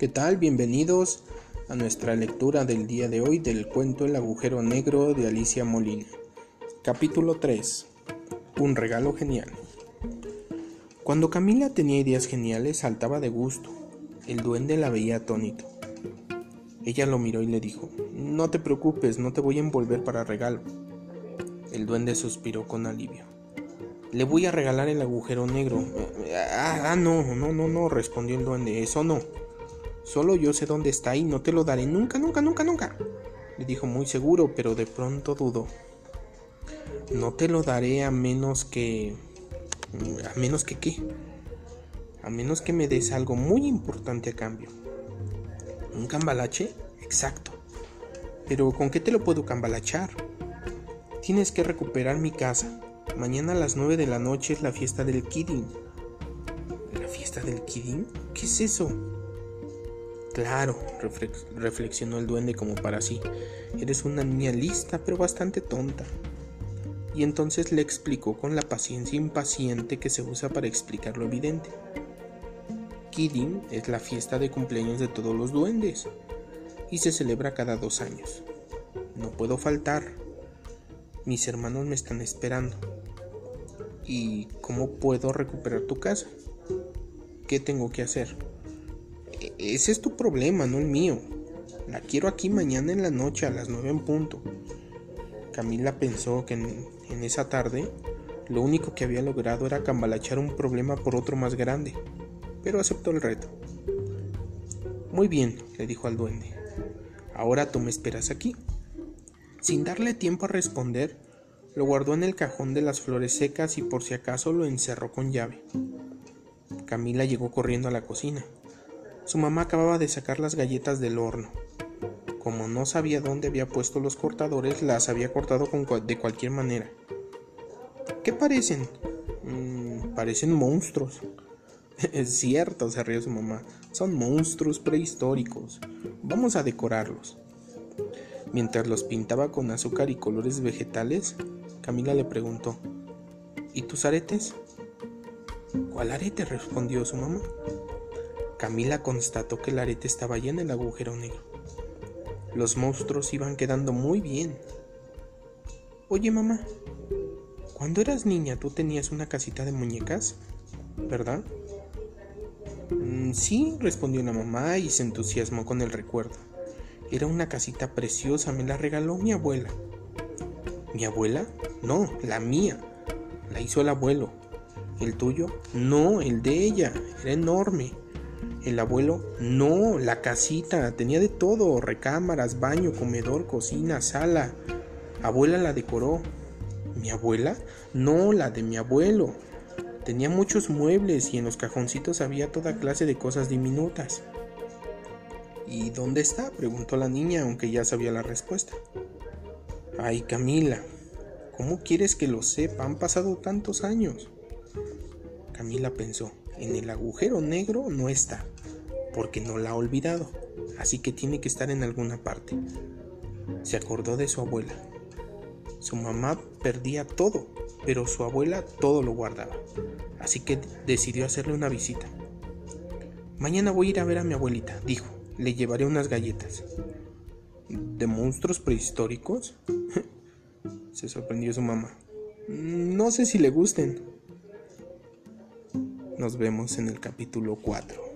¿Qué tal? Bienvenidos a nuestra lectura del día de hoy del cuento El agujero negro de Alicia Molina. Capítulo 3. Un regalo genial. Cuando Camila tenía ideas geniales saltaba de gusto. El duende la veía atónito. Ella lo miró y le dijo, No te preocupes, no te voy a envolver para regalo. El duende suspiró con alivio. Le voy a regalar el agujero negro. Ah, ah, no, no, no, no, respondió el duende, eso no. Solo yo sé dónde está y no te lo daré nunca, nunca, nunca, nunca. Le dijo muy seguro, pero de pronto dudó. No te lo daré a menos que... ¿A menos que qué? A menos que me des algo muy importante a cambio. ¿Un cambalache? Exacto. Pero ¿con qué te lo puedo cambalachar? Tienes que recuperar mi casa. Mañana a las 9 de la noche es la fiesta del Kidding. ¿La fiesta del Kidding? ¿Qué es eso? Claro, reflexionó el duende como para sí. Eres una niña lista, pero bastante tonta. Y entonces le explicó con la paciencia impaciente que se usa para explicar lo evidente. Kidding es la fiesta de cumpleaños de todos los duendes y se celebra cada dos años. No puedo faltar. Mis hermanos me están esperando. ¿Y cómo puedo recuperar tu casa? ¿Qué tengo que hacer? Ese es tu problema, no el mío. La quiero aquí mañana en la noche a las nueve en punto. Camila pensó que en, esa tarde lo único que había logrado era cambalachar un problema por otro más grande, pero aceptó el reto. Muy bien, le dijo al duende. Ahora tú me esperas aquí. Sin darle tiempo a responder, lo guardó en el cajón de las flores secas y por si acaso lo encerró con llave. Camila llegó corriendo a la cocina. Su mamá acababa de sacar las galletas del horno. Como no sabía dónde había puesto los cortadores, las había cortado de cualquier manera. ¿Qué parecen? Mm, parecen monstruos. es cierto, se rió su mamá. Son monstruos prehistóricos. Vamos a decorarlos. Mientras los pintaba con azúcar y colores vegetales, Camila le preguntó, ¿Y tus aretes? ¿Cuál arete? respondió su mamá. Camila constató que el arete estaba ya en el agujero negro. Los monstruos iban quedando muy bien. Oye mamá, cuando eras niña tú tenías una casita de muñecas, ¿verdad? Mm, sí, respondió la mamá y se entusiasmó con el recuerdo. Era una casita preciosa, me la regaló mi abuela. ¿Mi abuela? No, la mía. La hizo el abuelo. ¿El tuyo? No, el de ella. Era enorme. El abuelo, no, la casita, tenía de todo, recámaras, baño, comedor, cocina, sala. Abuela la decoró. ¿Mi abuela? No, la de mi abuelo. Tenía muchos muebles y en los cajoncitos había toda clase de cosas diminutas. ¿Y dónde está? preguntó la niña, aunque ya sabía la respuesta. Ay, Camila, ¿cómo quieres que lo sepa? Han pasado tantos años. Camila pensó, en el agujero negro no está, porque no la ha olvidado, así que tiene que estar en alguna parte. Se acordó de su abuela. Su mamá perdía todo, pero su abuela todo lo guardaba, así que decidió hacerle una visita. Mañana voy a ir a ver a mi abuelita, dijo. Le llevaré unas galletas. ¿De monstruos prehistóricos? Se sorprendió su mamá. No sé si le gusten. Nos vemos en el capítulo 4.